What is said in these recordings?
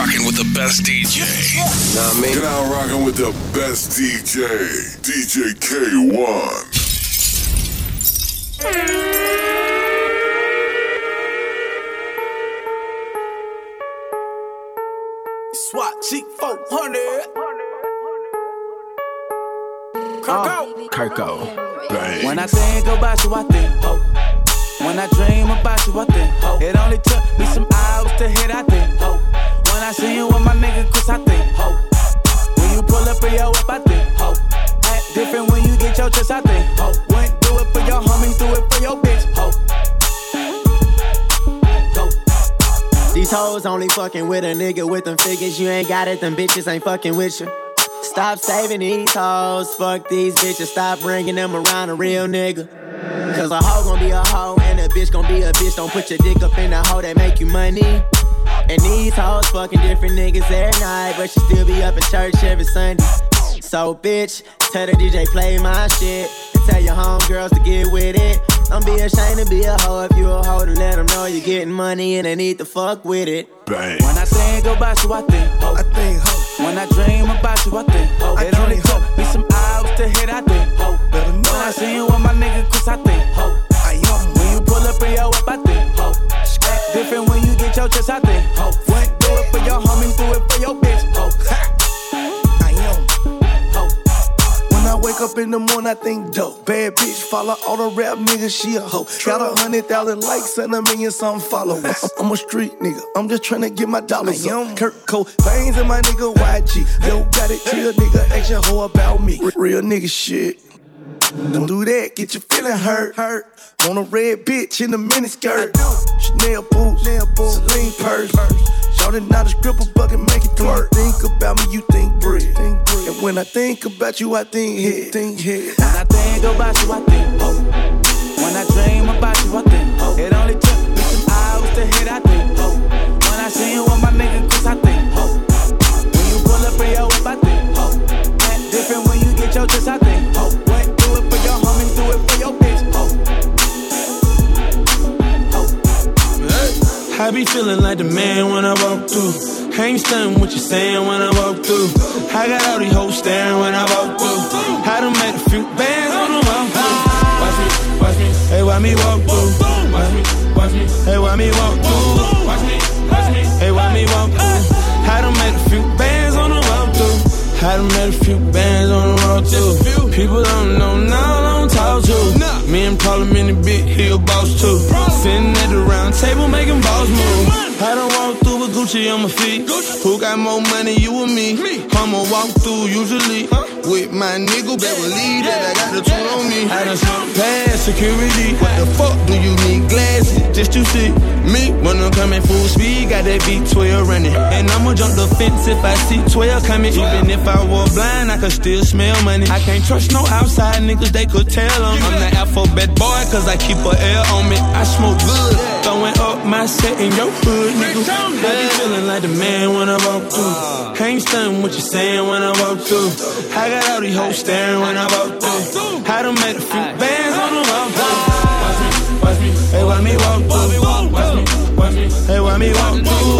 rocking with the best DJ. Nah, me. You're now rocking with the best DJ, DJ Kay-One. SWAT Chic 400. Uh, Kirko. Bang. When I think about you, I think hope. When I dream about you, I think hope. It only took me some hours to hit, I think hope. I see you with my nigga, Chris, I think hope. When you pull up in your whip, I think hope. Act different when you get your chest, I think hope. Wouldn't do it for your homies, do it for your bitch, hope. Hope. These hoes only fucking with a nigga with them figures. You ain't got it, them bitches ain't fucking with you. Stop saving these hoes, fuck these bitches. Stop bringing them around a real nigga. Cause a hoe gon' be a hoe and a bitch gon' be a bitch. Don't put your dick up in a hoe that make you money. And these hoes fucking different niggas every night, but she still be up at church every Sunday. So bitch, tell the DJ play my shit. And tell your homegirls to get with it. Don't be ashamed to be a hoe if you a hoe to let them know you're getting money and they need to fuck with it. Bang. When I think about you, I think hope. I think hope. When I dream about you, I think hope. I It only dream took hope. me some hours to hit, I think hope. Better When I it. see you with my nigga, Chris, I think hope. I am. When you pull up in your whip, I think hope. Act different when you your chest, I think hope. Wouldn't do it for your homies, do it for your bitch, hope. I am. Hope. When I wake up in the morning, I think dope. Bad bitch, follow all the rap niggas, she a hoe. Got a hundred thousand likes and a million some followers. I'm a street nigga, I'm just tryna get my dollars up. Kurt Cole, veins in my nigga YG. Yo, got it, chill nigga, ask your hoe about me. Real nigga shit. Don't do that, get your feeling hurt. Hurt. Want a red bitch in a miniskirt. Chanel boots, Chanel boots, Celine purse. Shorty not a scribble bucket, make it twerk. Think about me, you think bread. Think bread. And when I think about you, I think head. Think head. When I think about you, I think hope. When I dream about you, I think hope. It only took me some hours to hit, I think hope. When I see you with my nigga, Chris, I think hope. When you pull up in your whip, I think hope. Different when you get your chest, I think hope. I be feeling like the man when I walk through. Ain't stunning what you saying when I walk through. I got all these hoes staring when I walk through. I done made a few bands on the walk through. Watch me, watch me, hey, why me walk through? Watch me, watch me, hey, why me walk through? Watch me, watch me, hey, why me walk through? I done made a few bands on the walk through. I done made a few bands on the walk through. People don't know now, I don't talk to. Me and Parliament, the big hill boss too. Sitting at the round table making balls move. I done walk through Gucci on my feet. Who got more money, you or me? I'ma walk through usually with my nigga that lead that I got the tool on me. I done snuck past security. What the fuck do you need glasses just to see me? When I'm coming full speed, got that V12 running. And I'ma jump the fence if I see 12 coming. Even if I were blind, I could still smell money. I can't trust no outside niggas, they could tell them. I'm the alphabet boy, cause I keep a L on me. I smoke good, throwing up my set in your hood, nigga. Be feeling like the man when I walk through. Ain't stunning what you saying when I walk through. I got all these hoes staring when I walk through. I done made a few bands on the walk through. Watch me, watch me, hey, why me walk through? Watch me, watch me, hey, why me walk through?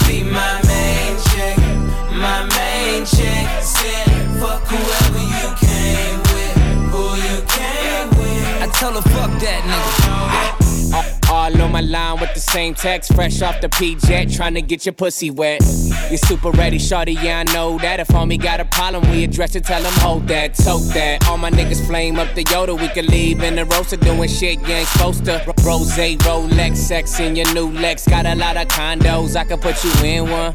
my main chick. Said fuck whoever you came with, who you came with. I tell her fuck that nigga. Oh, oh, oh. All on my line with the same text, fresh off the P-Jet, trying to get your pussy wet. You super ready, shorty, yeah, I know that. If homie got a problem, we address it, tell him hold that, tote that. All my niggas flame up the Yoda, we can leave in the roaster doing shit you ain't supposed to. Rose, Rolex, sex in your new Lex. Got a lot of condos, I can put you in one.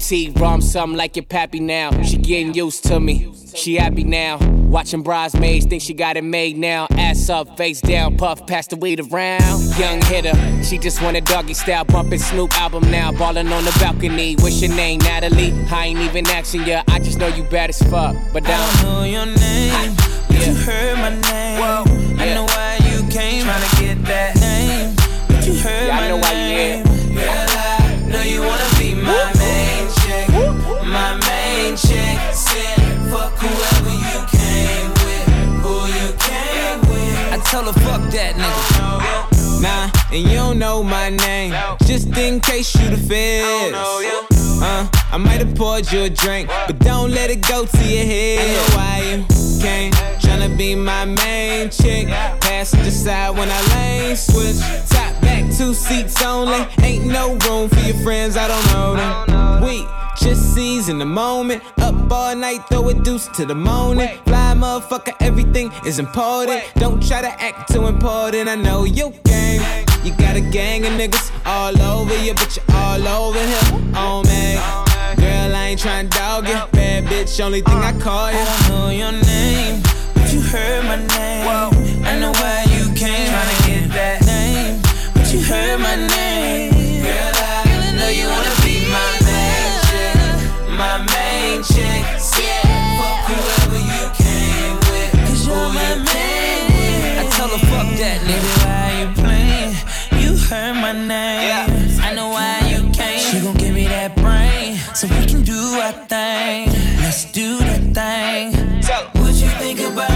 T-Rom, something like your pappy now. She getting used to me. She happy now. Watching bridesmaids, think she got it made now. Ass up, face down, puff, pass the weed around. Young hitter, she just want a doggy style, bumping Snoop album now. Ballin' on the balcony. What's your name, Natalie? I ain't even asking ya, I just know you bad as fuck. But I don't know your name, but yeah. you heard my name. Whoa, yeah. I know why you came, tryna get that name. But you heard yeah, my I know name. Why you here. Girl, I know you wanna be my main chick, my main chick. Said fuck whoever you came with, who you came with. I tell her fuck that nigga. Nah, and you don't know my name, just in case you the feds. Uh, I might have poured you a drink, but don't let it go to your head. I know why you came, tryna be my main chick. Passenger side when I lane switch. Top two seats only. Ain't no room for your friends, I don't know them. We just seize in the moment. Up all night, throw a deuce to the morning. Fly motherfucker, everything is important. Don't try to act too important. I know you game. You got a gang of niggas all over you, but you're all over here. Oh man. Girl, I ain't tryna dog you. Bad bitch, only thing I call you. I don't know your name, but you heard my name. I know why you came. That you heard my name. Girl, I know you wanna be my main chick, my main chick. Yeah. Fuck whoever you came with. Cause you're my main. I tell her fuck that nigga. Why you playing? You heard my name. Yeah. I know why you came. She gon' give me that brain. So we can do our thing. Let's do the thing. What you think about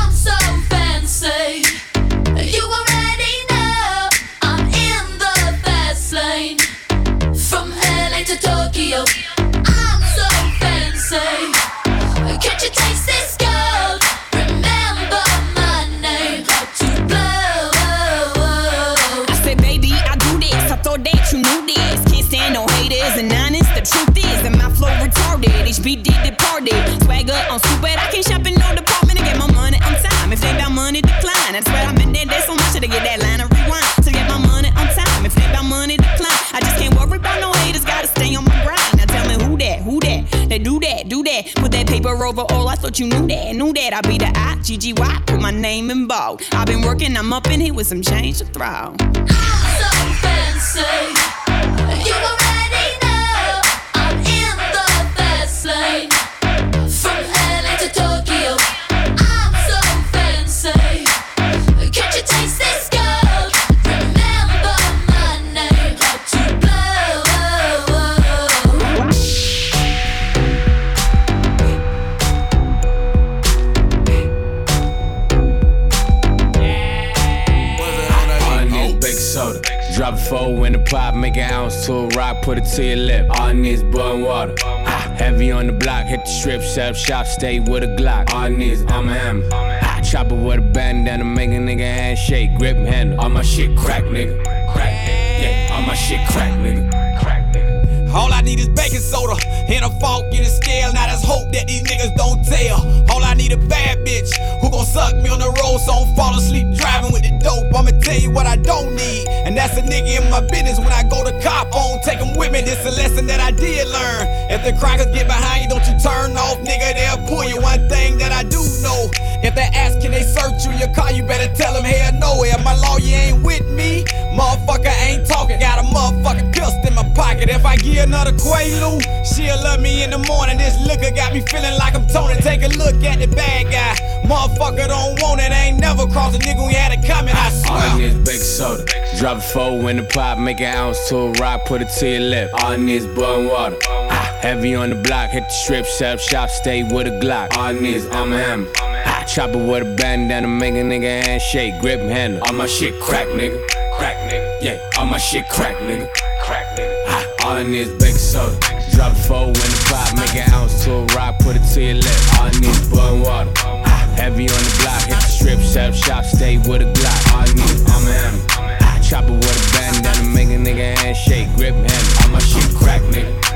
I'm paper over all. I thought you knew that, knew that. I be the I, G G Y. Put my name in bold. I've been working. I'm up in here with some change to throw. I'm so fancy. You already know I'm in the lane. Put it to your lip. All I need is water. Ah, heavy on the block, hit the strip, up shop, stay with a Glock. All I need is I'm a hammer. Ah, chopper with a bandana, make a nigga handshake, grip handle. All my shit crack, nigga. Crack, nigga. Yeah, all my shit crack, nigga. All I need is baking soda and a fork in a scale. Now let's hope that these niggas don't tell. All I need a bad bitch who gon' suck me on the road so I don't fall asleep driving with the dope. I'ma tell you what I don't need, and that's a nigga in my business. When I go to cop on, take them with me. This a lesson that I did learn. If the crackers get behind you, don't you turn off, nigga. They'll pull you. One thing that I. If they ask, can they search you your car? You better tell them, hell no. If my lawyer ain't with me, motherfucker ain't talking. Got a motherfucking pistol in my pocket. If I give another Quaalude, she'll love me in the morning. This liquor got me feeling like I'm Tony. Take a look at the bad guy. Motherfucker don't want it. Ain't never crossed a nigga we had it coming. I swear. All I need is baking soda. Drop a four in the pot, make an ounce to a rock, put it to your lip. All I need is boiling water. Heavy on the block, hit the strip, up shop, stay with a Glock. All I need is I'm a hammer. Ah, chopper with a bandana, make a nigga handshake, grip handle. All my shit crack, nigga. Crack, nigga. Yeah, all my shit crack, nigga. Crack, nigga. Ah, all I need is baking soda. Drop a four in the pot, make an ounce to a rock, put it to your lip. All I need is boiling water. Ah, heavy on the block, hit the strip, up shop, stay with a Glock. All I need is I'm a hammer. Ah, chopper with a bandana, make a nigga handshake, grip handle. All my shit. Crack, nigga.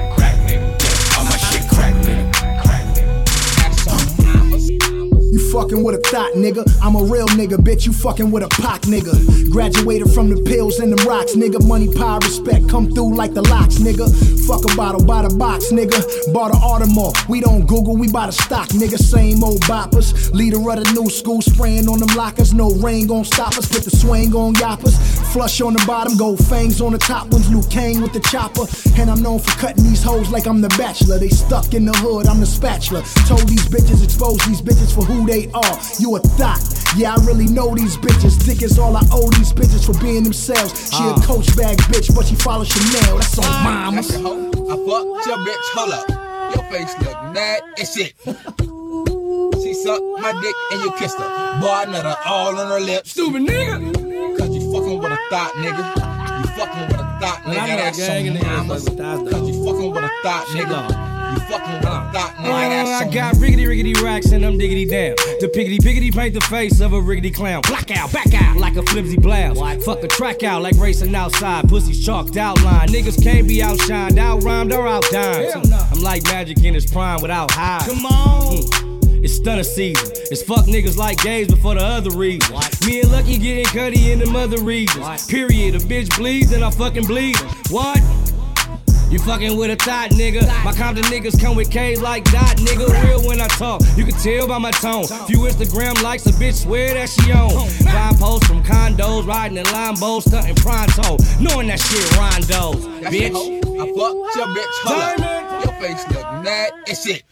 Fucking with a thought, nigga. I'm a real nigga, bitch. You fucking with a pock, nigga. Graduated from the pills and the rocks, nigga. Money, power, respect come through like the locks, nigga. Fuck a bottle, buy the box, nigga. Bought a Audemars. We don't Google, we buy the stock, nigga. Same old boppers. Leader of the new school, spraying on them lockers. No rain gon' stop us. Put the swing on yoppers. Flush on the bottom, gold fangs on the top ones. Luke Kang with the chopper. And I'm known for cutting these hoes like I'm the bachelor. They stuck in the hood, I'm the spatula. Told these bitches, expose these bitches for who they are. You a thot. Yeah, I really know these bitches. Dick is all I owe these bitches for being themselves. She a uh. coach bag bitch, but she follow Chanel. That's on your. I fucked your bitch. Hold up. Your face look mad as shit. She sucked my dick and you kissed her. Boy, I nut her all on her lips. Stupid nigga. Cause you fucking with a thought, nigga. You fucking with a thought, nigga. I know a That's gang of some niggas mamas. fuck Cause you fucking with a thought, nigga. You fucking with a thought, nigga. That's I got riggedy riggedy racks and I'm diggity down. The piggity piggity paint the face of a riggedy clown. Black out, back out like a flimsy blouse. Fuck a track out like racing outside. Pussies chalked outline. Niggas can't be outshined, out rhymed or out dined. I'm like magic in its prime without highs. Come on. Mm. It's stunner season. It's fuck niggas like gays before the other reason. Me and Lucky getting cutty in the mother reasons. Period. A bitch bleeds and I fucking bleed. What? You fucking with a thought, nigga. My Compton niggas come with K's like dot, nigga. Real when I talk, you can tell by my tone. Few Instagram likes, a bitch swear that she on. Five posts from condos, riding in Lambo, stunting pronto. Knowing that shit rondos, bitch. I fucked your bitch. Hold up. Your face look mad as shit.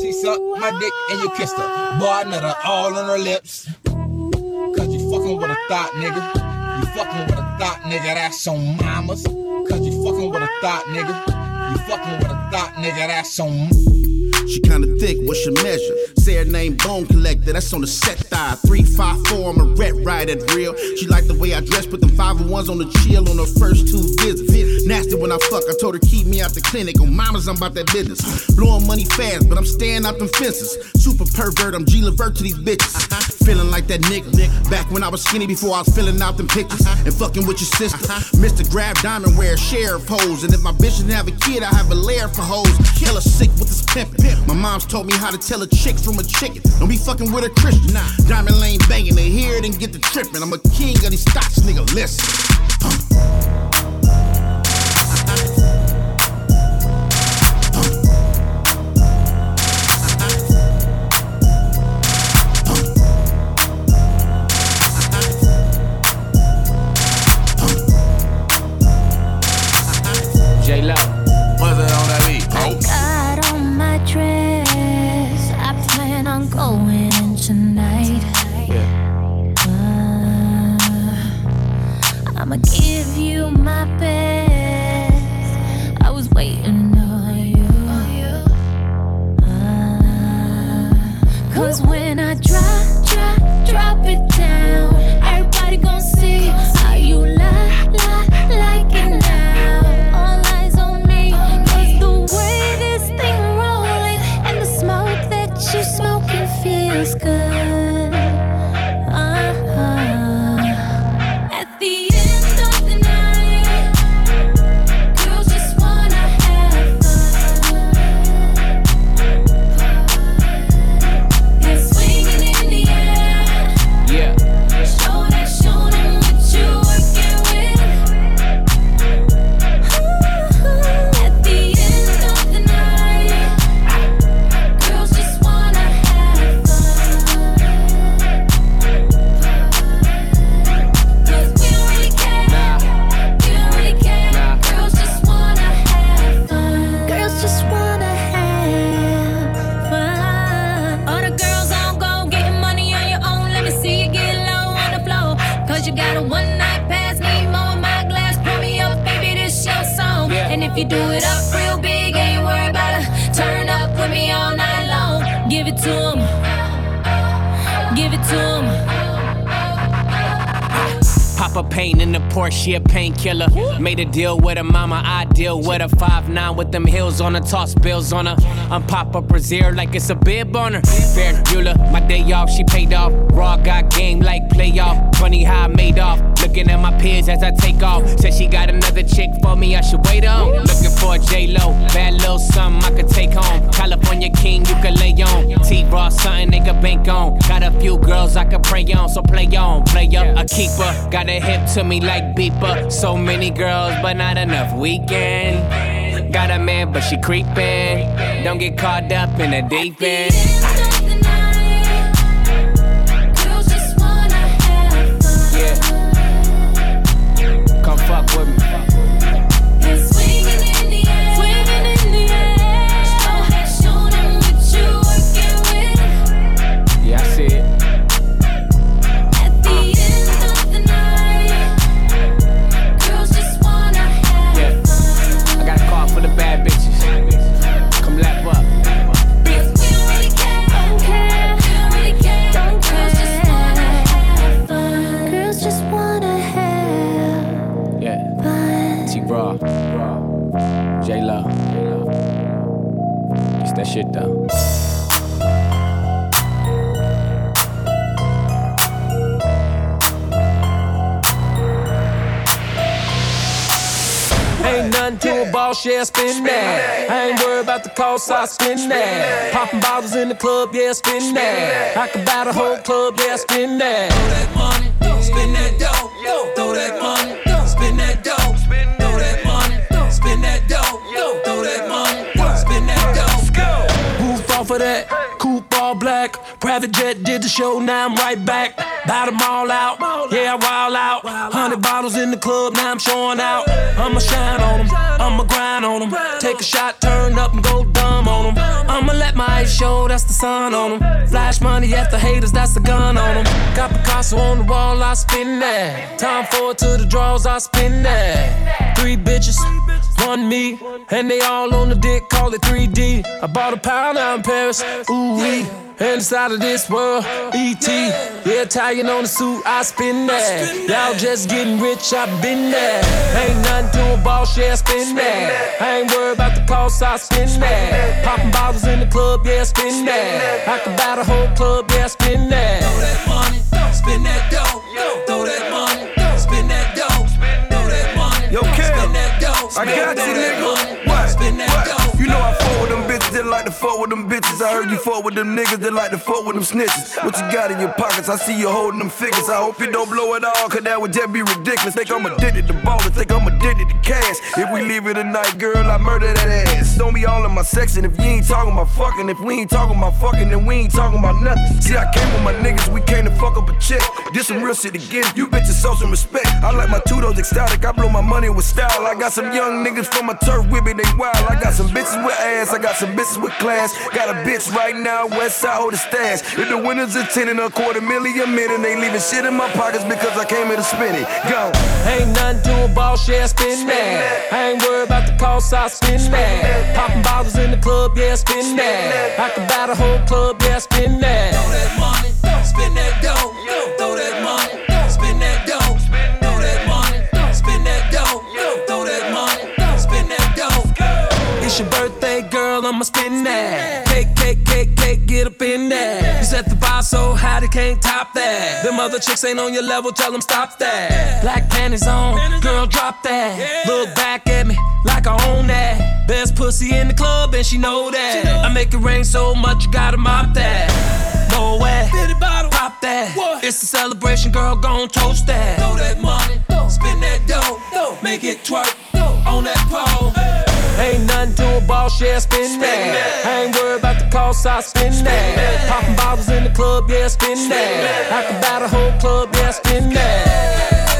She sucked my dick and you kissed her. Boy, I nut her all on her lips. Cause you fucking with a thought, nigga. You fucking with a thought, nigga. That's on mamas. Cause you fucking with a thought, nigga. You fucking with a thought, nigga. That's on. She kinda thick, what's your measure? Say her name Bone Collector, that's on the set thigh. 354, I'm a ret ride at real. She like the way I dress, put them 501s on the chill on her first two visits. Nasty when I fuck, I told her keep me out the clinic. On mamas, I'm about that business. Blowing money fast, but I'm staying out them fences. Super pervert, I'm G Levert to these bitches. Feeling like that nigga. Back when I was skinny before I was filling out them pictures. And fucking with your sister. Mr. Grab Diamond wear sheriff hoes. And if my bitch didn't have a kid, I have a lair for hoes. Hella sick with this pimpin'. My mom's told me how to tell a chick from a chicken. Don't be fucking with a Christian. Nah, Diamond Lane banging. They hear it and get the trippin'. I'm a king of these stocks, nigga. Listen. J deal with a mama, I deal with a Five nine with them heels on her, toss bills on her. I'm pop up brazier like it's a bib on her. Ferris Bueller, my day off, she paid off. Raw got game like playoff. Funny how I made off. Looking at my peers as I take off. Said she got another chick for me, I should wait on. For Lo, bad little something I could take home. California King, you could lay on. T Raw, something they could bank on. Got a few girls I could pray on, so play on, play up. A keeper, got a hip to me like beeper. So many girls, but not enough weekend. Got a man, but she creeping. Don't get caught up in the deep end. Raw. J Lo. It's that shit though. Ain't nothing to a boss, yeah, spin that. I ain't worried about the cost, I spin that. Popping bottles in the club, yeah, spin that. I could buy the whole club, yeah, spin that. Throw that money, spin that dough. Of that, coupe all black. Private jet did the show, now I'm right back. Bout them all out, yeah, I wild out. Hundred bottles in the club, now I'm showing out. I'ma shine on them, I'ma grind on them. Take a shot, turn up and go dumb on them. I'ma let my eyes show, that's the sun on them. Flash money after haters, that's the gun on them. Got Picasso on the wall, I spin that. Time for it to the draws, I spin that. Three bitches, one me, and they all on the dick, call it 3D. I bought a pound out in Paris, ooh wee. And inside of this world, ET. Yeah, tying on the suit, I spin that. Y'all just getting rich, I been there. Ain't nothing to a boss, yeah, spin that. I ain't worried about the cost, I spin that. Popping bottles in the club, yeah, spin that. I can buy the whole club, yeah, spin that. Throw that money, spin that dough. Throw that money, spin that dough. Throw that money, spin that dough. I got you, nigga. That like to fuck with them bitches. I heard you fuck with them niggas that like to fuck with them snitches. What you got in your pockets? I see you holding them figures. I hope you don't blow it all, cause that would just be ridiculous. Think I'm addicted to ballin', think I'm addicted to cash. If we leave it tonight, girl, I murder that ass. Don't be all in my section if you ain't talking about fucking. If we ain't talking about fucking, then we ain't talking about nothing. See, I came with my niggas, we came to fuck up a chick. Did some real shit again. You bitches show some respect. I like my two-toes ecstatic. I blow my money with style. I got some young niggas from my turf with me, they wild. I got some bitches with ass, I got some bitches with class. Got a bitch right now, west side hold the stash. If the winners attending a quarter million a minute, they leaving shit in my pockets because I came here to spend it. Go. Ain't nothing to a boss, yeah, spin that. I ain't worried about the cost, I spin that. Popping bottles in the club, yeah, spin that. I can buy the whole club, yeah, spin that. Throw that money, spin that dough. I'ma spin that. Cake, cake, cake, cake, get up in that. You set the bar so high, they can't top that. Them other chicks ain't on your level, tell them stop that. Black panties on, girl, drop that. Look back at me like I own that. Best pussy in the club, and she know that. I make it rain so much, you gotta mop that. No way, pop that. It's a celebration, girl, gon' toast that. Throw that money, spin that dough. Make it twerk on that pole. Ain't nothing to a boss, yeah, spin that. I ain't worried about the cost, I spin that. Popping bottles in the club, yeah, spin that. I can buy the whole club, yeah, spin that.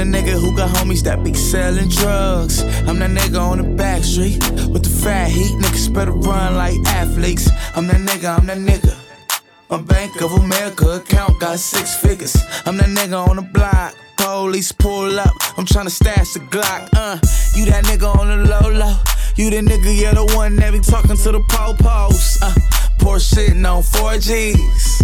the nigga who got homies that be selling drugs. I'm that nigga on the back street with the fat heat. Niggas better run like athletes. I'm that nigga, I'm that nigga. My Bank of America account got six figures. I'm that nigga on the block. Police pull up. I'm tryna stash the Glock. Uh, you that nigga on the low low. You the nigga, yeah, the one that be talking to the popos. Uh, poor shitting on 4Gs.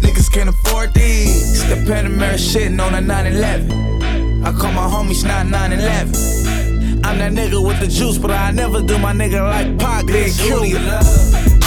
Niggas can't afford these. The Panamera shitting on a 911. I call my homies not 911. I'm that nigga with the juice, but I never do my nigga like Pac. Big Q.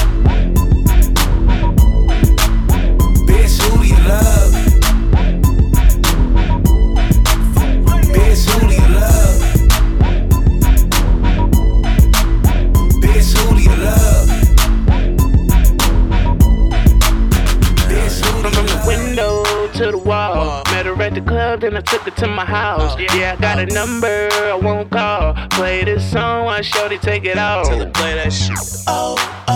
then I took her to my house. Oh. Yeah, I got a oh. number, I won't call. Play this song, I shorty take it off. Tell her play that shit. Oh, oh,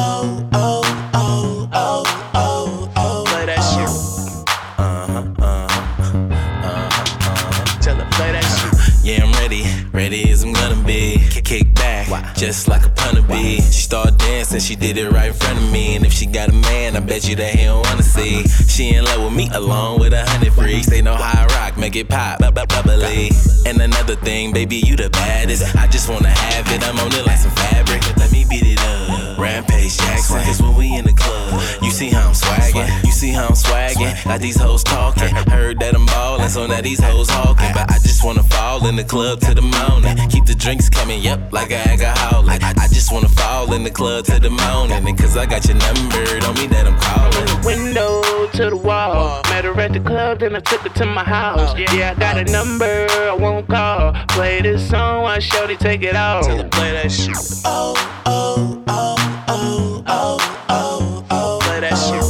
just like a punter bee. She started dancing, she did it right in front of me. And if she got a man, I bet you that he don't wanna see. She in love with me, along with a hundred freaks. They know how I rock, make it pop, bu- bu- bubbly. And another thing, baby, you the baddest. I just wanna have it, I'm on it like some fabric. Let me beat it up. Rampage Jackson, cause when we in the club, you see how I'm swagging, you see how I'm swagging. Got these hoes talking, heard that I'm ballin', so now these hoes hawking. But I just wanna fall in the club to the morning. Keep the drinks coming, yep, like a alcoholic. I, I just wanna fall in the club to the morning. And cause I got your number, don't mean that I'm calling. Window to the wall. Met her at the club, then I took her to my house. Yeah, yeah I got a number, I won't call. Play this song, I shorty take it off. Tell her play that shit. Oh, oh, oh, oh, oh, oh, oh. Play that shit.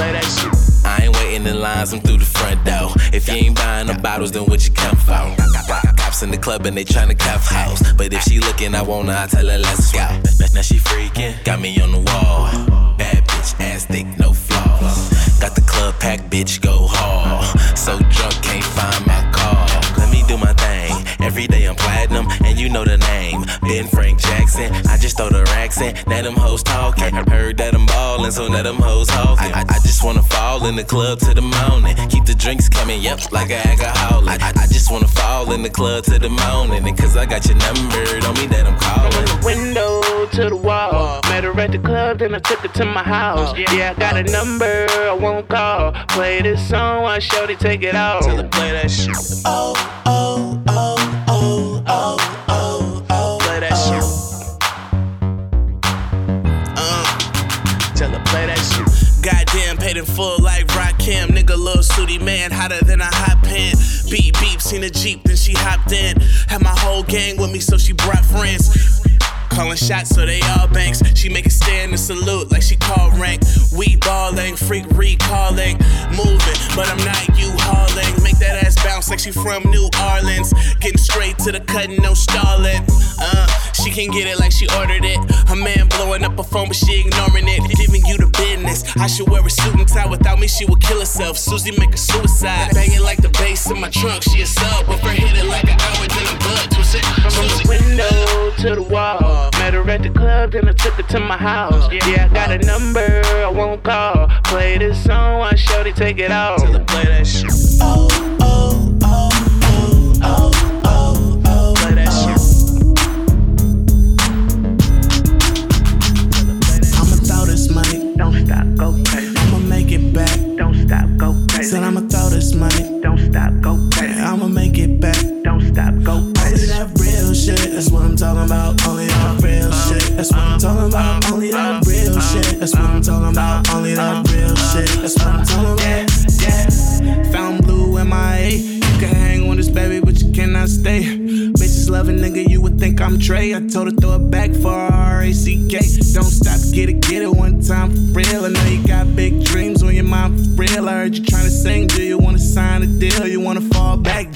Play that shit. In lines, I'm through the front door. If you ain't buying the bottles, then what you come for? Cops in the club and they tryna cuff house. But if she looking, I wanna, I tell her let's go. Now she freaking, got me on the wall. Bad bitch, ass thick, no flaws. Got the club packed, bitch, go hard. So drunk, can't find my car. Let me do my thing. Every day I'm platinum, and you know the name. Ben Frank Jackson. I just throw the racks in. Now them hoes talking. Heard that I'm ballin', so now them hoes hawking. I, I just wanna fall in the club to the morning. Keep the drinks coming, yep, like an alcoholic. I, I just wanna fall in the club to the morning. And cause I got your number, don't mean that I'm calling. From the Window to the wall. Met her at the club, then I took her to my house. Yeah, I got a number, I won't call. Play this song, I shorty take it off. Tell her play that shit. Oh, oh, in full like rock, Rakim. Nigga, little sooty man, hotter than a hot pan. Beep, beep, seen a Jeep, then she hopped in. Had my whole gang with me, so she brought friends. Calling shots, so they all banks. She make a stand and salute like she called rank. We balling, freak recalling. Moving, but I'm not you hauling. Make that ass bounce like she from New Orleans. Getting straight to the cut, no stalling. Uh, she can get it like she ordered it. Her man blowing up her phone, but she ignoring it. Giving you the business. I should wear a suit and tie. Without me, she would kill herself. Susie make a suicide. Banging like the bass in my trunk. She a sub, but her hit it like an hour, then I'm blood twist it. From the window to the wall. Met her at the club, then I took her to my house. Yeah, I got a number, I won't call. Play this song, I shorty take it off. Tell her play that shit. Oh, oh, oh, oh, oh,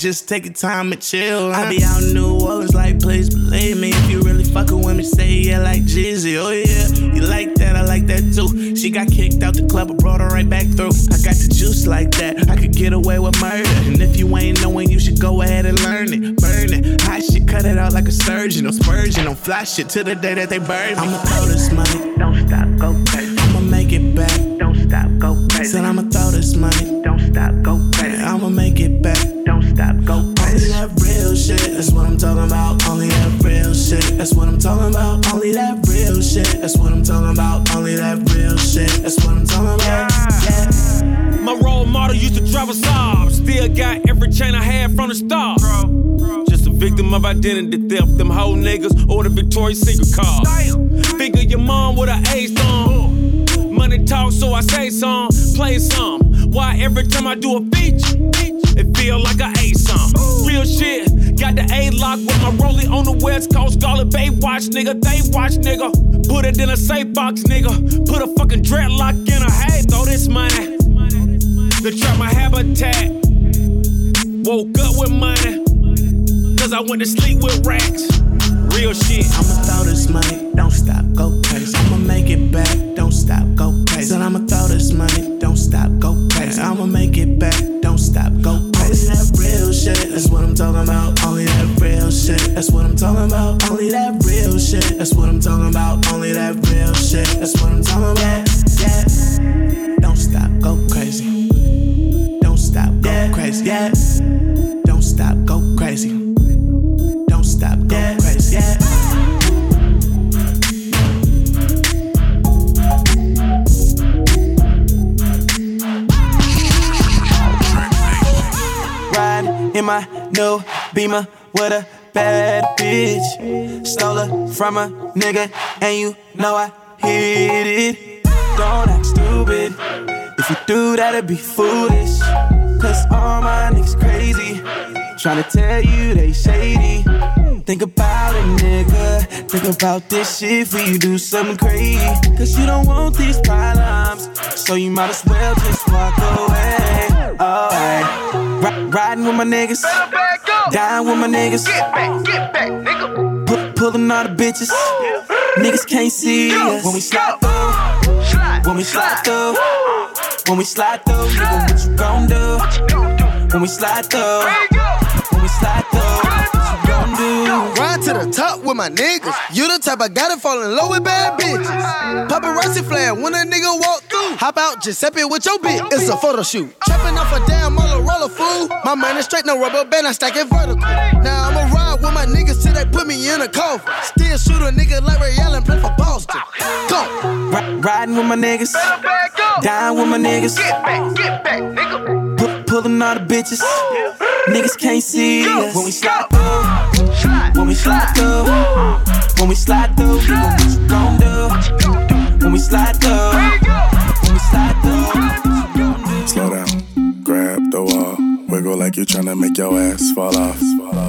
just take your time and chill. I be out in New Orleans, like, please believe me. If you really fucking with me, say yeah, like Jeezy. Oh yeah, you like that, I like that too. She got kicked out the club, but brought her right back through. I got the juice like that, I could get away with murder. And if you ain't knowing, you should go ahead and learn it. Burn it, hot shit, cut it out like a surgeon. Or spurgeon, on fly shit to the day that they burn me. I'ma throw this money, don't stop, go crazy. I'ma make it back, don't stop, go crazy. Said I'ma throw this money, don't stop, go crazy. I'ma make it back, shit, that's what I'm talking about. Only that real shit, that's what I'm talking about. Only that real shit, that's what I'm talking about. Only that real shit, that's what I'm talking about. Yeah. My role model used to drive a Saab. Still got every chain I had from the start. Bro, Just a victim of identity theft. Them whole niggas or the Victoria's Secret car. Figure your mom with an ace on. Money talk, so I say some, play some. Why every time I do a feature, it feel like I ate some. Real shit. Got the A lock with my rollie on the west coast. Scarlet Bay watch, nigga. They watch, nigga. Put it in a safe box, nigga. Put a fucking dreadlock in a hay. Throw this money. The trap my habitat. Woke up with money. Cause I went to sleep with racks. Real shit. I'ma throw this money, don't stop, go crazy. I'ma make it back, don't stop, go crazy. I'ma throw this money, don't stop, go crazy. I'ma make it back, don't stop, go crazy. Only that real shit, that's what I'm talking about. Only that real shit, that's what I'm talking about. Only that real shit, that's what I'm talking about. Only that real shit, that's what I'm talking about. Yeah, don't stop, go crazy. Don't stop, go crazy. Yeah, don't stop, go crazy. Don't stop, go crazy. Yeah. My new beamer with a bad bitch. Stole her from a nigga, and you know I hit it. Don't act stupid. If you do that, it'd be foolish. Cause all my niggas crazy. Tryna tell you they shady. Think about it, nigga. Think about this shit before you do something crazy. Cause you don't want these problems. So you might as well just walk away. Alright. Ri- riding with my niggas. Dying with my niggas. Get back, get back, nigga. Pu- pulling all the bitches. Niggas can't see us. When we slide through. When we slide through. When we slide through. Nigga, what you gon' do? When we slide through. To the top with my niggas. You the type I gotta fall in love with bad bitches. Paparazzi flare when a nigga walk through. Hop out Giuseppe with your bitch. It's a photo shoot. Trapping off a damn Motorola fool. My man is straight, no rubber band, I stack it vertical. Now I'ma ride with my niggas till they put me in a coffin. Still shoot a nigga like Ray Allen, play for Boston. Go. Ri- riding with my niggas. Dying with my niggas. Get back, get back, nigga. Pu- pulling all the bitches. Niggas can't see us. When we through. When we slide through. When we slide through. we Nigga, what you gon' do? When we slide through. When we slide through. Slow down, grab the wall, wiggle like you're tryna make your ass fall off.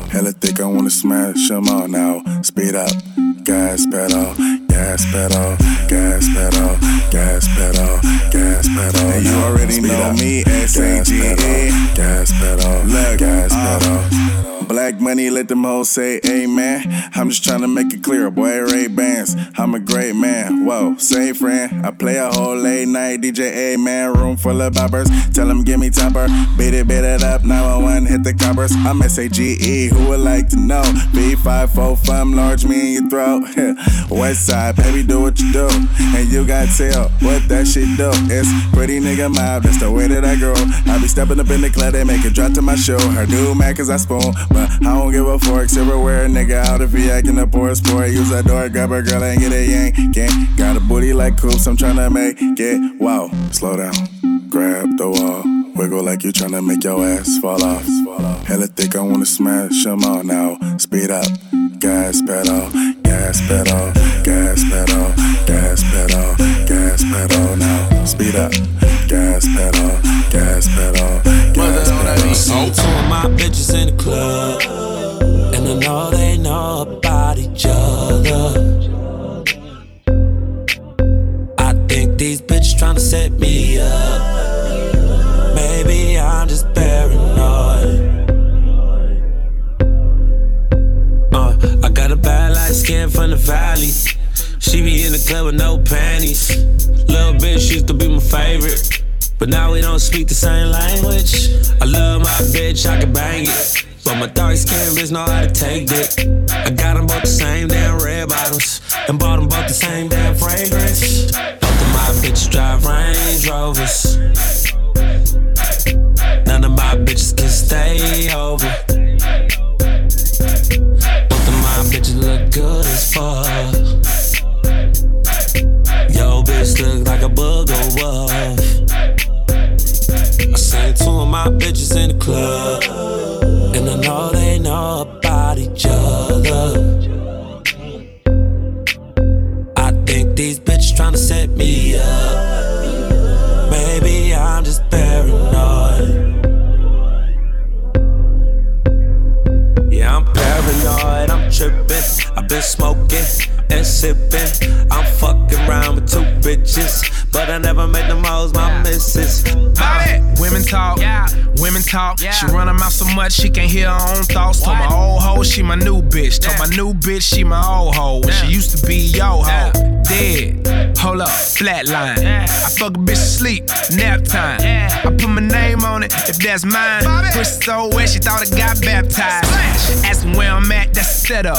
Hella thick, I wanna smash them all now. Speed up, gas pedal, gas pedal, gas pedal, gas pedal, gas pedal. And you now. already Speed know up. me, Gas S-A-G-A. pedal, gas pedal, Look, gas uh, pedal. Black money, let them hoes say amen. I'm just trying to make it clear, boy, Ray Bans. I'm a great man. Whoa, say friend. I play a whole late night DJ, man. Room full of boppers. Tell them give me topper. Beat it, beat it up. 911, hit the coppers. I'm S-A-G-E, who would like to know? B545, fum, large me in your throat. West side, baby, do what you do. And you got tell what that shit do. It's pretty nigga mob, that's the way that I grow. I be stepping up in the club, they make it drop to my show. Her do mad cause I spoon, but I don't give a fork. Silverware, nigga, out if he acting a poor sport. Use that door, grab a girl and get a yank. Gang. Got a booty like coops, I'm tryna make it. Wow. Slow down, grab the wall, wiggle like you're tryna make your ass fall off. Hella thick, I wanna smash them all now. Speed up, gas pedal, gas pedal, gas pedal, gas pedal, gas pedal now. Speed up, gas pedal, gas pedal, gas pedal. See two of my bitches in the club, and I know they know about each other. I think these bitches tryna set me up. Maybe I'm just paranoid. Uh, I got a bad light skin from the valley. She be in the club with no panties. Little bitch used to be my favorite. But now we don't speak the same language. I love my bitch, I can bang it. But my dark skin bitch know how to take it. I got them both the same damn red bottoms. And bought them both the same damn fragrance. Both of my bitches drive Range Rovers. None of my bitches can stay over. Both of my bitches look good as fuck. Bitch look like a booger wolf. I seen two of my bitches in the club. And I know they know about each other. I think these bitches tryna set me up. Maybe I'm just paranoid. Yeah, I'm paranoid, I'm tripping. I've been smoking and sipping. I'm fucking around with two bitches, but I never made them hoes my missus. Bobby. Women talk, yeah. Women talk. She run her mouth so much she can't hear her own thoughts. Told my old hoe she my new bitch. Told my new bitch she my old hoe. When she used to be yo hoe. Dead. Hold up, flatline. I fuck a bitch to sleep, nap time. I put my name on it if that's mine. Pussy so wet she thought it got baptized. Asking where I'm at, that's a setup.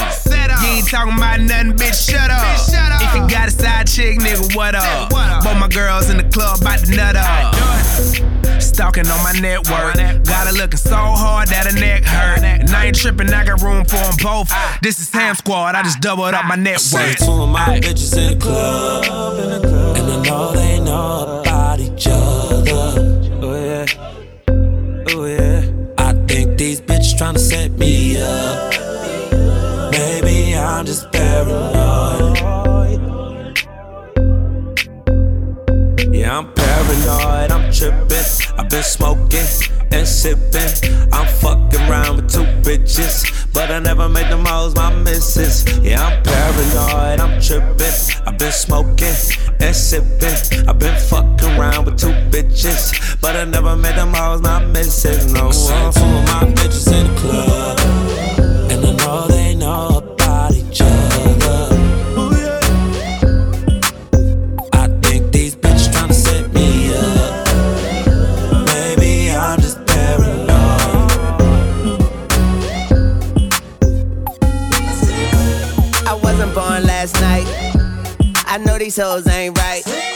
You ain't talking about nothing, bitch. Shut up. shut up If you got a side chick, nigga, what up? What up? Both my girls in the club about to nut up. Stalking on my network. Got her looking so hard that her neck hurt. And I ain't tripping, I got room for them both. Ah. This is Sam Squad, I just doubled up my ah. net See worth. two of my bitches in the club. And I know they know about each other. Oh yeah. Oh yeah. I think these bitches tryna set me up. Maybe I'm just paranoid. Tripping. I've been smoking and sipping. I'm fucking around with two bitches, but I never made them hoes my missus. Yeah, I'm paranoid, I'm tripping. I've been smoking and sipping. I've been fucking around with two bitches, but I never made them hoes my missus. No, I'm two of my bitches in the club, last night. I know these hoes ain't right.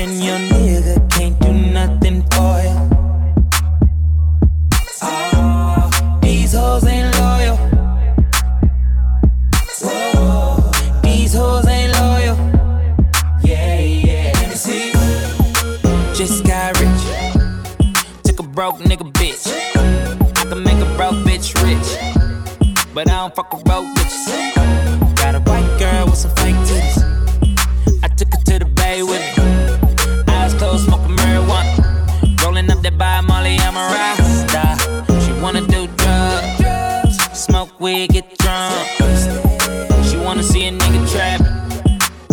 and your nigga can't do nothing for you. Oh, ah, these hoes ain't loyal. These hoes ain't loyal. Yeah, yeah. Let me see. Just got rich. Took a broke nigga bitch. I can make a broke bitch rich. But I don't fuck with broke bitches. Molly, I'm a. She wanna do drugs, smoke weed, get drunk. She wanna see a nigga trap.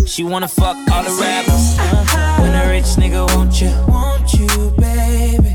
She wanna fuck all the rappers. Uh-huh. When a rich nigga want you, want you, baby.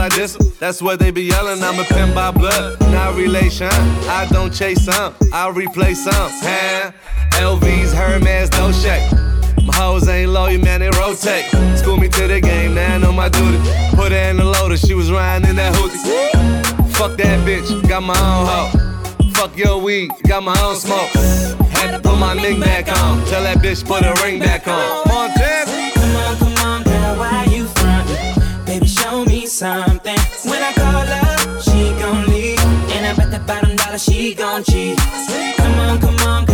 All this. That's what they be yelling. I'm a pin by blood, not relation. I don't chase some, I replace some. Huh? LV's, Hermes, no shake. My hoes ain't loyal, man, they rotate. School me to the game, now I know my duty. Put her in the loader, she was riding in that hoodie. Fuck that bitch, got my own hoe. Fuck your weed, got my own smoke. Had to put my ring back on. Tell that bitch put her ring back on. Something. When I call her, she gon' leave. And I bet that bottom dollar she gon' cheat. Come on, come on, girl, why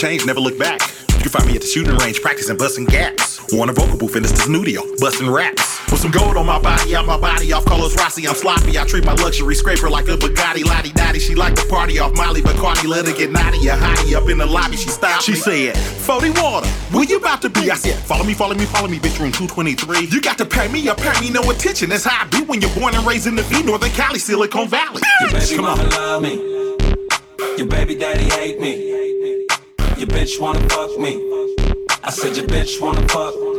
change, never look back. You can find me at the shooting range, practicing busting gaps. Warner vocal booth in the studio, busting raps. With some gold on my body, out my body off Carlos Rossi, I'm sloppy. I treat my luxury scraper like a Bugatti, Lottie Dottie. She like to party off Molly Bacardi, let her get naughty, a hottie up in the lobby. She stopped. She said, 40 water, where you about to be? I said, follow me, follow me, follow me, bitch, room 223. You got to pay me, or pay me no attention. That's how I be when you're born and raised in the V, Northern Cali, Silicon Valley. Your baby Come mama on. love me. Your baby daddy hate me. Bitch wanna fuck me. I said your bitch wanna fuck.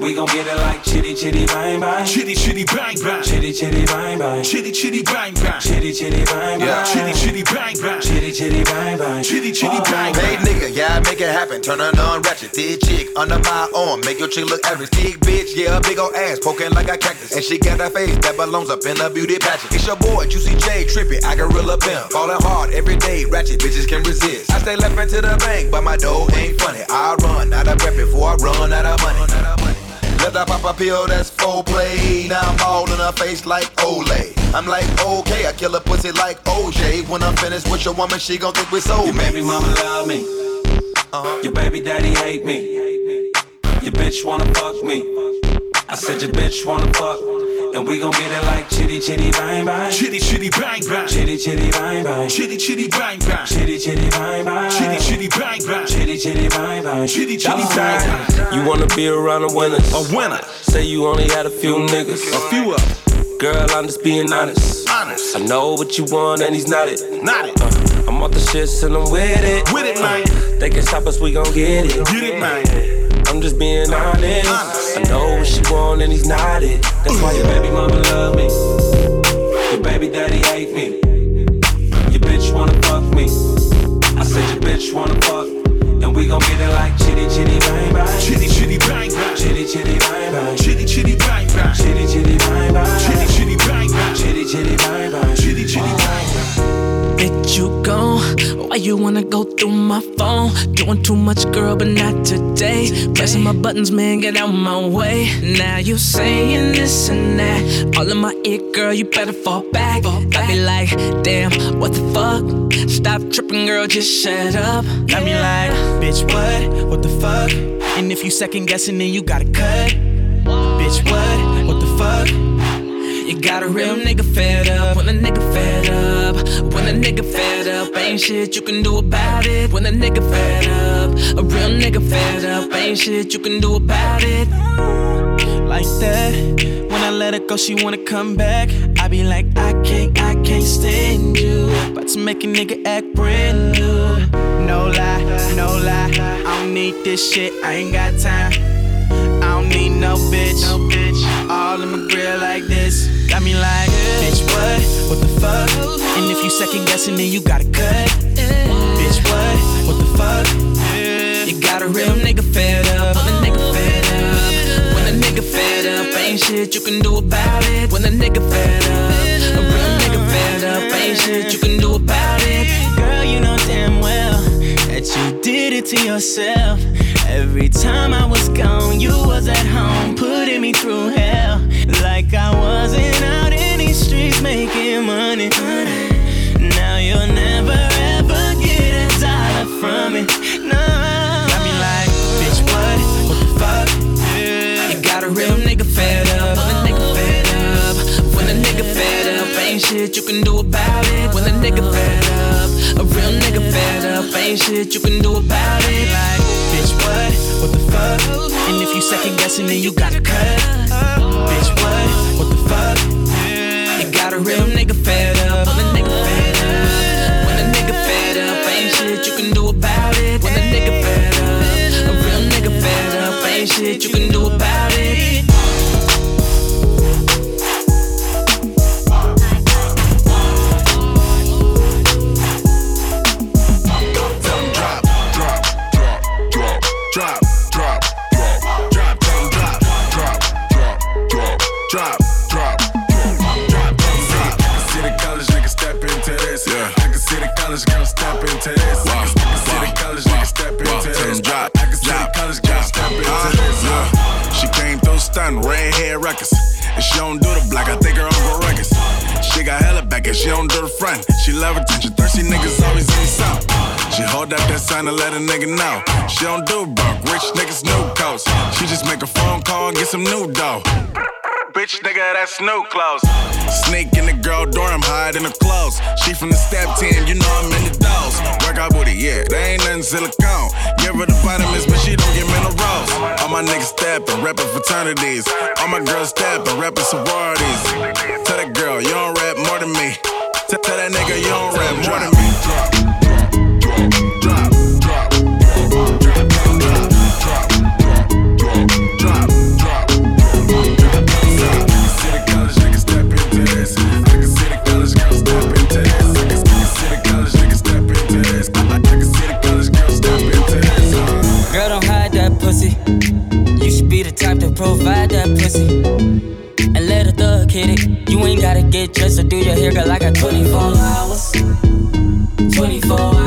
And we gon' get it like chitty chitty bang bang. Chitty chitty bang bang. Chitty chitty bang bang. Chitty chitty bang bang. Chitty chitty bang bang. Chitty chitty bang bang. Chitty chitty bang bang. Chitty chitty bang Hey bang. nigga, yeah, I make it happen. Turn her on ratchet. Thick chick under my arm. Make your chick look average. Thick bitch, yeah, a big old ass poking like a cactus. And she got a face that belongs up in a beauty pageant. It's your boy, Juicy J, trippy. I gorilla pimp. Falling hard every day. Ratchet bitches can resist. I stay left into the bank, but my dough ain't funny. I run out of rep before I run out of money. Let I pop a pill that's full play. Now I'm all in her face like Olay. I'm like, okay, I kill a pussy like OJ. When I'm finished with your woman, she gon' think we're soulmates. Your baby mama love me. Uh-huh. Your baby daddy hate me. Your bitch wanna fuck me. I said your bitch wanna fuck. And we gon' get it like chitty chitty bang bang. Chitty chitty bang bang. Chitty chitty bang bang. Chitty chitty bang bang. Chitty chitty bang bang. Chitty chitty bang bang. Chitty chitty bang bang. Chitty chitty bang bang. You wanna be around the winners. A winner. Say you only had a few niggas. A few of them. Girl, I'm just being honest. Honest. I know what you want and he's not it. Not it. Uh, I'm off the shits and I'm with it. With it, man. They can stop us, we gon' get it. Get it, man. I'm just being honest. I know what she want and he's not it. That's why your baby mama love me. Your baby daddy hate me. Your bitch wanna fuck me. I said your bitch wanna fuck. And we gon' get it like chitty chitty bang bang. Chitty chitty bang bang. Chitty chitty bang bang. Chitty chitty bang bang. Chitty chitty bang bang. Chitty chitty bang bang. Chitty chitty bang bang. Chitty chitty bang bang. Bitch, you gone. Why you wanna go through my phone? Doing too much, girl, but not today. Pressing my buttons, man, get out my way. Now you saying this and that. All in my ear, girl, you better fall back. I be like, damn, what the fuck? Stop tripping, girl, just shut up. Got me like, bitch, what? What the fuck? And if you second guessing, then you gotta cut. Bitch, what? What the fuck? You got a real nigga fed up. When a nigga fed up. When a nigga fed up. Ain't shit you can do about it. When a nigga fed up. A real nigga fed up. Ain't shit you can do about it. Like that. When I let her go, she wanna come back. I be like, I can't, I can't stand you. About to make a nigga act brand new. No lie, no lie. I don't need this shit. I ain't got time. I don't need no bitch. No bitch. All in my grill like this. Got me like, bitch, what? what? The fuck? And if you second guessing, then you gotta cut. Bitch, what? What the fuck? You got a real nigga fed up. When a nigga fed up. When a nigga fed up, ain't shit you can do about it. When a nigga fed up. A real nigga fed up, ain't shit you can do about it. Girl, you know damn well that you did it to yourself. Every time I was gone, you was at home, putting me through hell. Like I wasn't out in these streets making money. Now you'll never ever get a dollar from me. Ain't shit you can do about it. When a nigga fed up. A real nigga fed up, ain't shit you can do about it. Like, bitch, what? What the fuck? And if you second guessing, then you gotta cut. Bitch, what? What the fuck? You got a real nigga fed up. When a nigga fed up. When a nigga fed up, ain't shit you can do about it. When a nigga fed up. A real nigga fed up, ain't shit you can do about it. Records. And she don't do the black, I think her Uncle Ruckus. She got hella back and she don't do the front. She love attention, thirsty niggas always in the south. She hold up that sign to let a nigga know. She don't do broke, rich niggas new coats. She just make a phone call and get some new dough. Bitch, nigga, that's new clothes. Sneak in the girl dorm, hide in the clothes. She from the step team, you know I'm in the dolls. Workout booty, yeah, they ain't nothing silicone. Give her the vitamins, but she don't get minerals. All my niggas steppin', reppin' fraternities. All my girls steppin', reppin' sororities. Tell that girl, you don't rap more than me. Tell that nigga, you don't rap more than me. The type to provide that pussy. And let a thug hit it. You ain't gotta get dressed or do your hair, girl. I got 24 hours. 24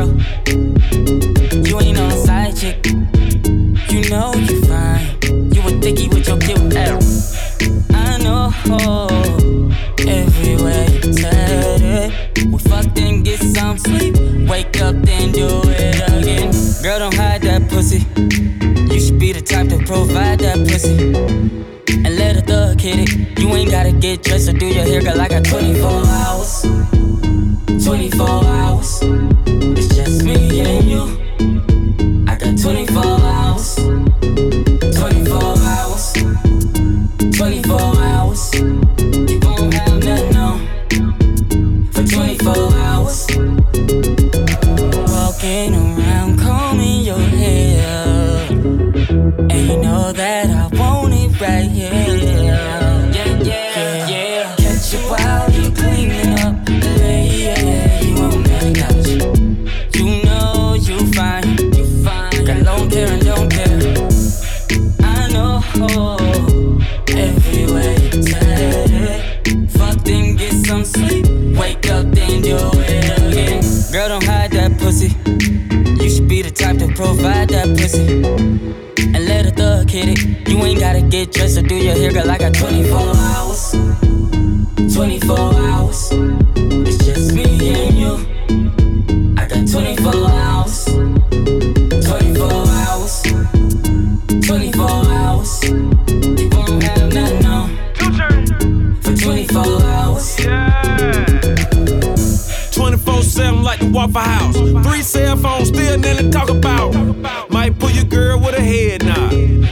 girl. You ain't no side chick. You know you fine. You a dickie with your cute ass. I know everywhere you said it. We fucked and get some sleep. Wake up, then do it again. Girl, don't hide that pussy. You should be the type to provide that pussy. And let a thug hit it. You ain't gotta get dressed or do your hair, girl. I got 24 hours. 24 hours. Me and you. Get dressed or do your hair, girl. I got 24 hours. 24 hours.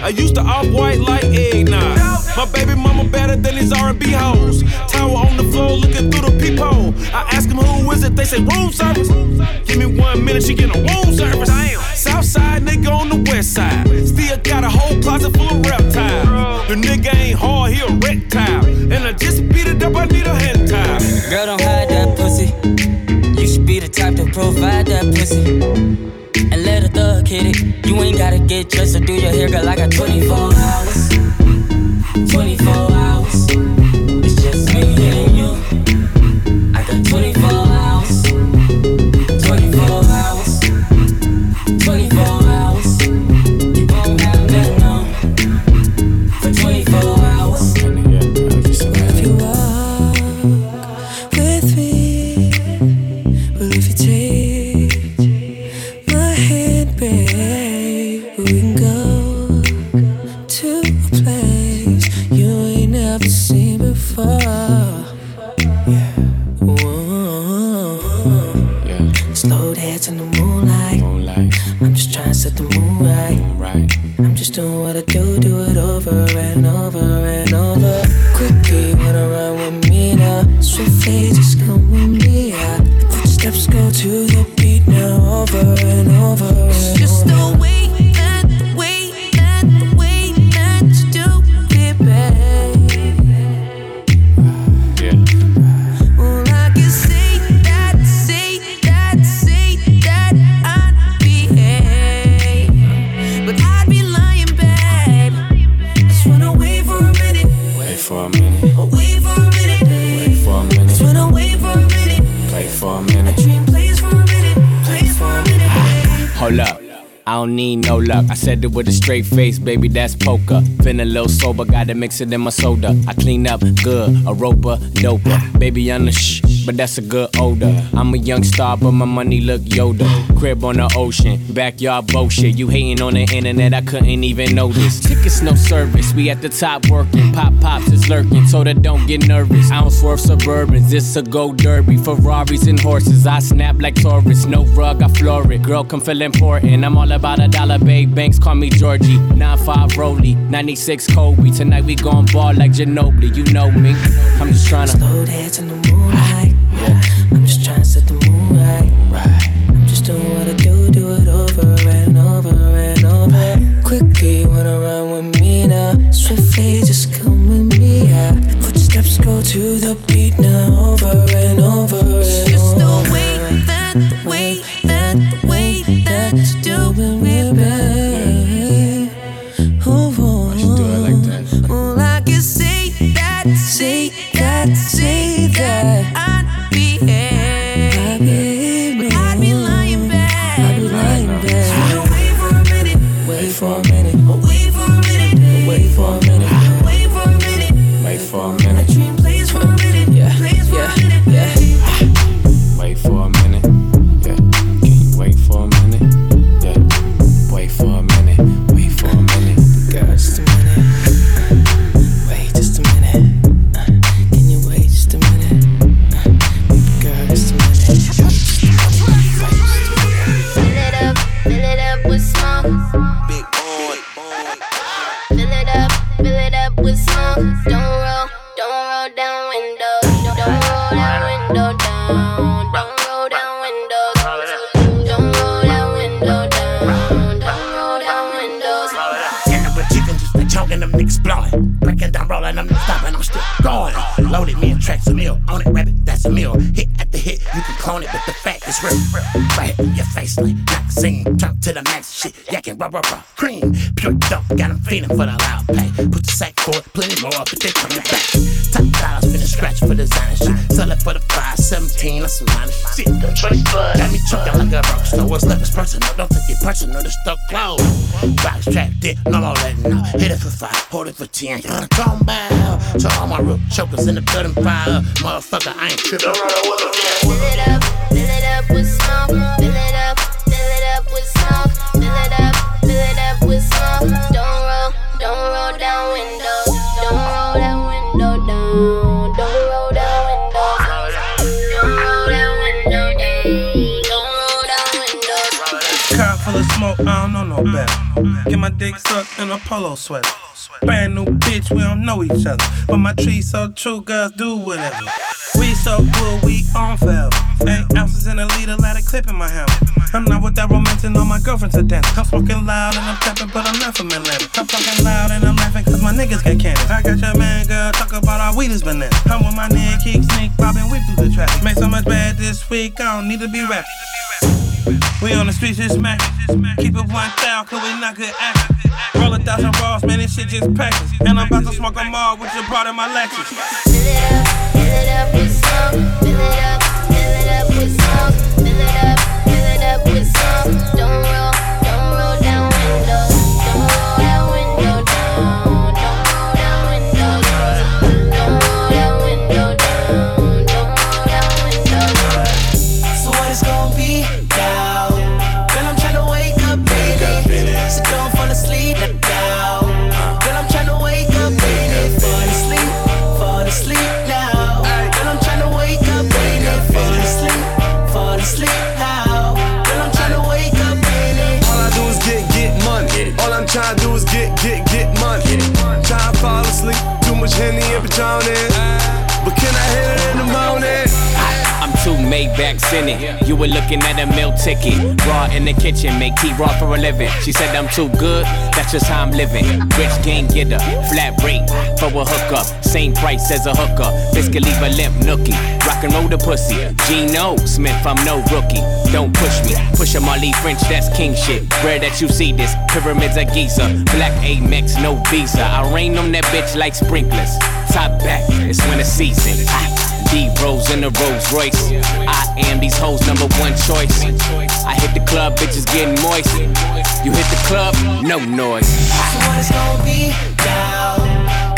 I used to off white like eggnog. My baby mama better than these R&B hoes. Tower on the floor, looking through the peephole. I ask them who is it, they say room service. Give me one minute, she get a room service. South side nigga on the west side. Still got a whole closet full of reptiles. The nigga ain't hard, he a gotta get dressed or do your hair, girl. I got 24 hours. It with a straight face, baby, that's poker. Feeling a little sober, gotta mix it in my soda. I clean up good, a roper, doper. Baby, I'm the shh, but that's a good odor. I'm a young star, but my money look Yoda. Crib on the ocean, backyard bullshit. You hating on the internet, I couldn't even notice. Tickets, no service, we at the top working. Pop pops is lurking, so that don't get nervous. I don't swerve suburbans, this a go derby. Ferraris and horses, I snap like Taurus. No rug, I floor it. Girl, come feel important. I'm all about a dollar, babe. Banks call me Georgie. 9-5 Rolly, 96 Kobe. Tonight we gon' ball like Ginobili, you know me. I'm just tryna Slow dance in the moonlight. I'm just trying to set the mood right. I'm just doing what I do, do it over and over and over. Quickly wanna run with me now. Swiftly just come with me. Yeah. Footsteps go to the beat now, over and Loaded me and tracks a meal. On it, rabbit, that's a meal. Hit at the hit, you can clone it, but the fact is real. real, Right in your face, like magazine. Turn to the max shit, yakking rubber, rubber, cream. Pure dope, got them feeling for the loud pay. Put the sack for it, plenty more, but they coming back. Top dollars, finna scratch for designer shit. Sell it for the 517, that's some minor shit. Got me choking like a rock star. What's left is personal, don't take it personal, the stuff closed. Box trap, dick, no more letting out. Hit it for five, hold it for ten. Uh, come bow. So all my rook chokers in the building fire. Motherfucker, I ain't tripping. Fill it up, fill it up Fill it up, fill it up with smoke. Fill it up, fill it up with smoke. Don't roll, don't roll down windows. Don't roll that window down. Don't roll that window. Don't roll that window down. Don't roll that window. Car full of smoke, I don't know no better. Get my dick sucked in a polo sweater. Brand new bitch, we don't know each other. But my tree so true, girls do whatever. We so good, we on forever. Eight ounces in a liter, let a clip in my hammer. I'm not with that romancing, all my girlfriends are dancing. I'm smoking loud and I'm tapping, but I'm not from Atlanta. I'm fucking loud and I'm laughing cause my niggas get candy. I got your man, girl, talk about our weed is banana. I'm with my nigga, kick, sneak, bobbing, whip through the traffic. Made so much bad this week, I don't need to be rapping. We on the streets just smack. Keep it one thou, cause we not good actors. Roll a thousand balls, man, this shit just packed. And I'm about to smoke them all with your part in my Lexus. Fill it up, fill it up with some. Fill it up, fill it up with some. Fill it up, Maybachs in it. You were looking at a meal ticket. Raw in the kitchen, make tea raw for a living. She said I'm too good, that's just how I'm living. Rich game getter, flat rate for a hookup. Same price as a hooker. Biscuit leave a limp nookie. Rock and roll the pussy. Gino Smith, I'm no rookie. Don't push me. Push a Marley French, that's king shit. Rare that you see this. Pyramids of Giza. Black Amex, no visa. I rain on that bitch like sprinklers. Top back, it's winter season. Ah. D Rose in the Rolls Royce. I am these hoes' number one choice. I hit the club, bitches getting moist. You hit the club, no noise. So what it's gonna be now?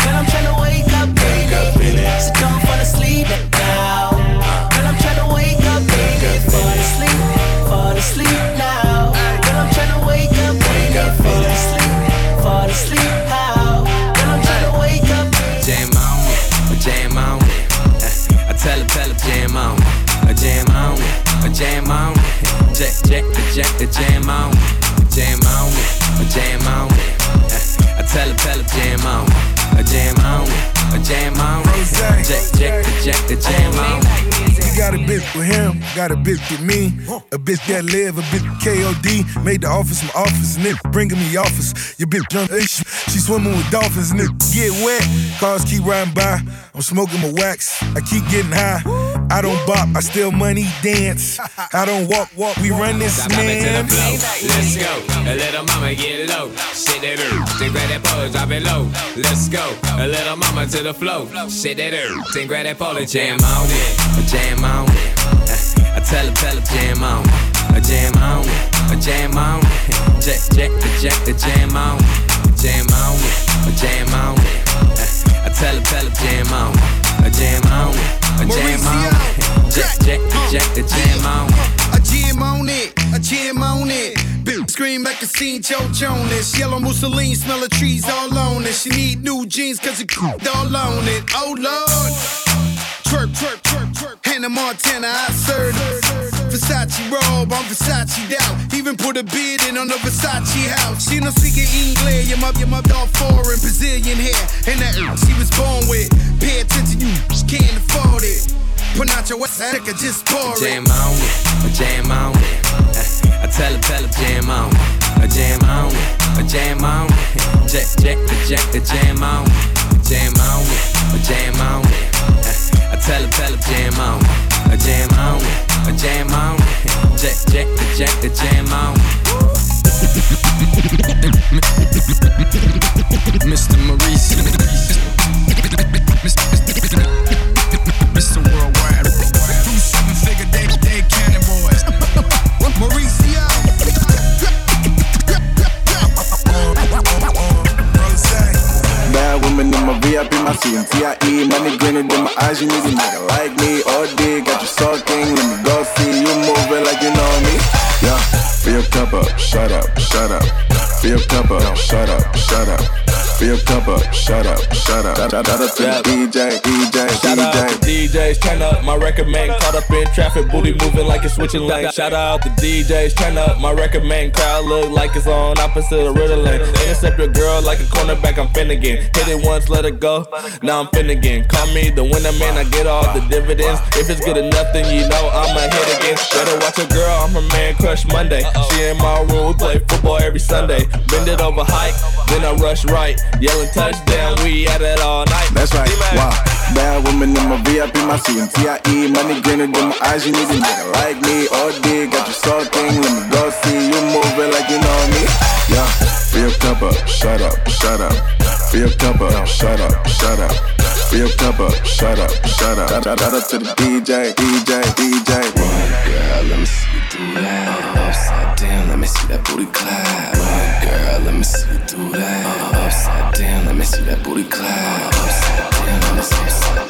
Girl, I'm tryna wake up, baby. So don't fall asleep now. Girl, I'm tryna wake up, baby. Fall asleep, fall asleep now. The jam on it. Jam on it, jam on it. I tell her, tell her, jam on it. Jam on it, jam on it. Jack, jack, jack, the jam on got a bitch with him, got a bitch with me. A bitch that live, a bitch with KOD. Made the office my office, and it bringing me offers. Your bitch jump, eh, she, swimming with dolphins, it get wet. Cars keep riding by. I'm smoking my wax. I keep getting high. I don't bop, I steal money, dance. I don't walk, walk. We run this Stop it to the man. flow. Let's go. A little mama get low. Shit that earth. Then grab that pole, drop it low. Let's go. A little mama to the flow. Shit that earth. Then grab that pole and jam on it. Jam on it. Uh, I tell her, tell her, jam on it. I jam on it. I jam on it. Jack, jack, the jack, the jam on it. Jam on it. I jam on it. Uh, I tell her, tell her, jam on it. I jam on it. I jam on it. Jack, jack, the jack, the jam on it. I jam on it, I jam on it. Scream like a scene Joe Jonas. Yellow Mussolini, smell of trees all on it. She need new jeans cause it all on it. Oh Lord. Twerk, twerk, twerk, twerk. Hannah Montana, I served her. Versace robe, I'm Versace out. Even put a bid in on the Versace house. She no speaking English, you're my, you're my dog foreign Brazilian hair. And that she was born with. Pay attention, you can't afford it. Pronounce your West Africa, just pour it. jam on it, jam on it. Uh, I tell her, tell her, jam on it. I jam on it, I jam on it. Jack, jack, jack, the jam on it. Jam on it, jam on it. Tell her, tell her, jam on. I jam on I jam on. Jack, jack, the jack, the jam on. Mr. Maurice. Mr. Women in my VIP, my CMTIE. Money grinning in my eyes, you need a nigga like me. All day, got you sucking. Let me go see you moving like you know me. Yeah, fill your cup up, shut up, shut up. Fill your cup up, shut up, shut up. Cup up, shut up, shut up. Shout, out to. DJ, DJ, Shout out DJ. to DJs, turn up my record man. Caught up in traffic, booty moving like it's switching lanes. Shout out to DJs, turn up my record man. Crowd look like it's on opposite of Ritalin. Intercept your girl like a cornerback, I'm Finnegan. Hit it once, let it go. Now I'm Finnegan. Call me the winner man, I get all the dividends. If it's good enough, then you know I'ma hit again. Better watch a girl, I'm her man crush Monday. She in my room, we play football every Sunday. Bend it over hike, then I rush right. Yelling touchdown, we at it all night. That's right. Wow. Bad women in my VIP, my suit and TIE. Money greener than my eyes. You need a nigga like me. OD, got you soul thing. Let me go see you moving like you know me. Yeah. Fill cup up, shut up, shut up. Fill cup up, shut up, shut up. Fill cup up, shut up, shut up. Shout out to the DJ, DJ, DJ. Girl, let me see you do that. Uh, upside down, let me see that booty clap. Girl, let me see you do that. Uh, upside down, let me see that booty clap. Upside down, let me see upside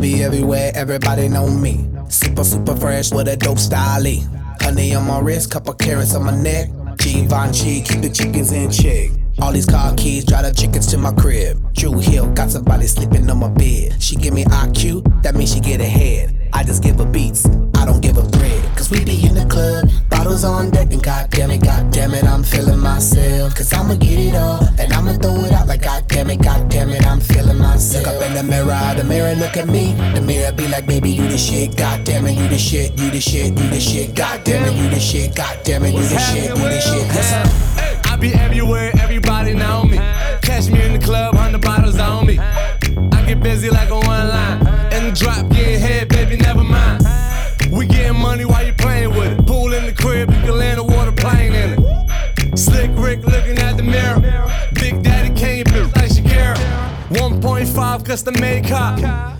Be everywhere, everybody know me. Super, super fresh with a dope style. Honey on my wrist, couple carats on my neck. Givenchy, keep the chickens in check. All these car keys, drive the chickens to my crib. Drew Hill, got somebody sleeping on my bed. She give me IQ, that means she get ahead. I just give her beats, I don't give her bread. Cause we be in the club, bottles on deck, and goddamn it, goddamn it, I'm feeling myself. Cause I'ma get it all, and I'ma throw it out Look up in the mirror, the mirror look at me. The mirror be like, baby, you the shit, goddamn it, you the shit, you the shit, you the shit, goddamn it, you the shit, goddamn it, you the shit, you the shit. Yes. I be everywhere, everybody know me. Catch me in the club, hundred bottles on me. I get busy like a one line. In the drop, getting head, baby, never mind. We getting money while you five cause the makeup.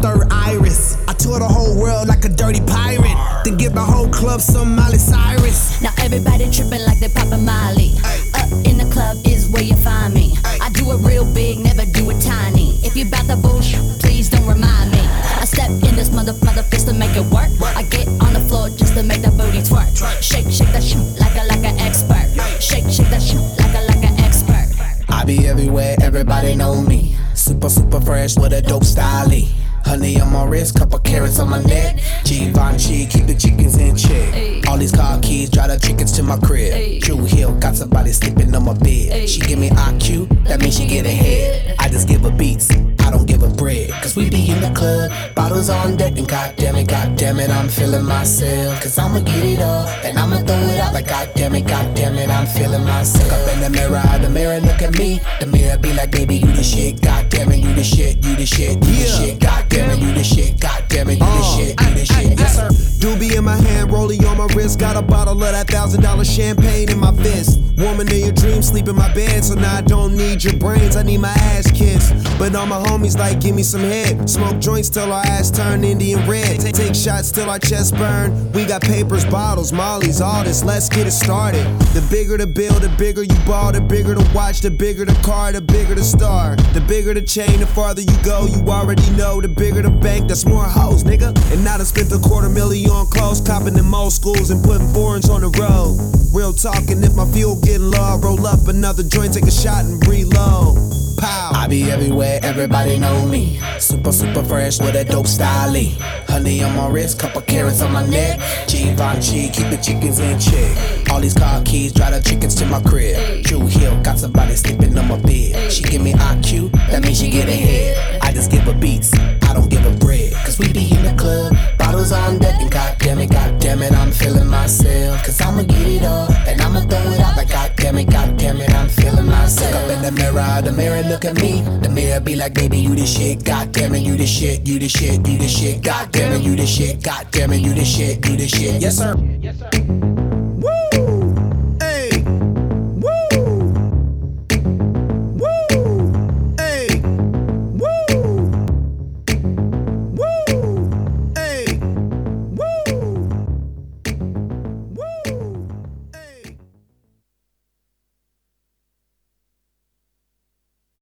third iris. I tour the whole world like a dirty pirate. Then give the whole club some Miley Cyrus. Now everybody tripping like they poppin' Molly. Up in the club is where you find me. I do it real big, never do it tiny. If you bout the bullshit, please don't remind me. I step in this mother mother fist to make it work. I get on the floor just to make that booty twerk. Shake, shake that shit like a like an expert. Shake, shake that shit like a like an expert. I be everywhere, everybody know me. Super, super fresh with a dope style. Honey on my wrist, couple carats on my neck. Givenchy, keep the chickens in check. All these car keys, drive the chickens to my crib. Drew Hill, got somebody sleeping on my bed. She give me IQ, that means she get ahead. I just give her beats, I don't give her bread. Cause we be in the club, bottles on deck, and goddamn it, goddamn it, I'm feeling myself. Cause I'ma get it all, and I'ma throw it out like goddamn it, goddamn it, I'm feeling myself. Look up in the mirror, the mirror look at me. The mirror be like, baby, you the shit, goddamn it, you the shit, you the shit, you the shit, goddamn it, you the shit, goddamn it, you the uh, shit, you the uh, shit. Yes, sir. Doobie in my hand, rolling on my wrist. Got a bottle of that thousand dollar champagne in my fist. Woman in your dreams, sleep in my bed. So now I don't need your brains, I need my ass kissed. But all my homies like, give me some head. Smoke joints till our ass turn Indian red. Take, shots till our chest burn. We got papers, bottles, mollies, all this. Let's get it started. The bigger the bill, the bigger you ball. The bigger the watch, the bigger the car, the bigger the star. The bigger the chain, the farther you go. You already know. The bigger the bank, that's more hoes, nigga. And now I spent a quarter million on clothes, copping in most schools and putting foreigns on the road. Real talking, if my fuel getting low, I roll up another joint, take a shot and reload. Pow. I be everywhere, everybody know me. Super, super fresh with a dope style. Honey on my wrist, couple carats on my neck. Givenchy, keep the chickens in check. All these car keys, drive the chickens to my crib. True Hill, got somebody sleeping on my bed. She give me IQ, that means she get ahead. I just give her beats, I don't give her bread. Cause we be in the club, bottles on deck, and goddamn it, goddamn it, I'm feeling myself. Cause I'ma get it up, and I'ma throw it out like goddamn it, goddamn it, I'm feeling myself. Look up in the mirror, the mirror look at me. The mirror be like, baby, you the shit, goddamn it, you the shit, you the shit, you the shit, goddamn it, you the shit, goddamn it, you the shit, you the shit. Yes, sir. Yes, sir.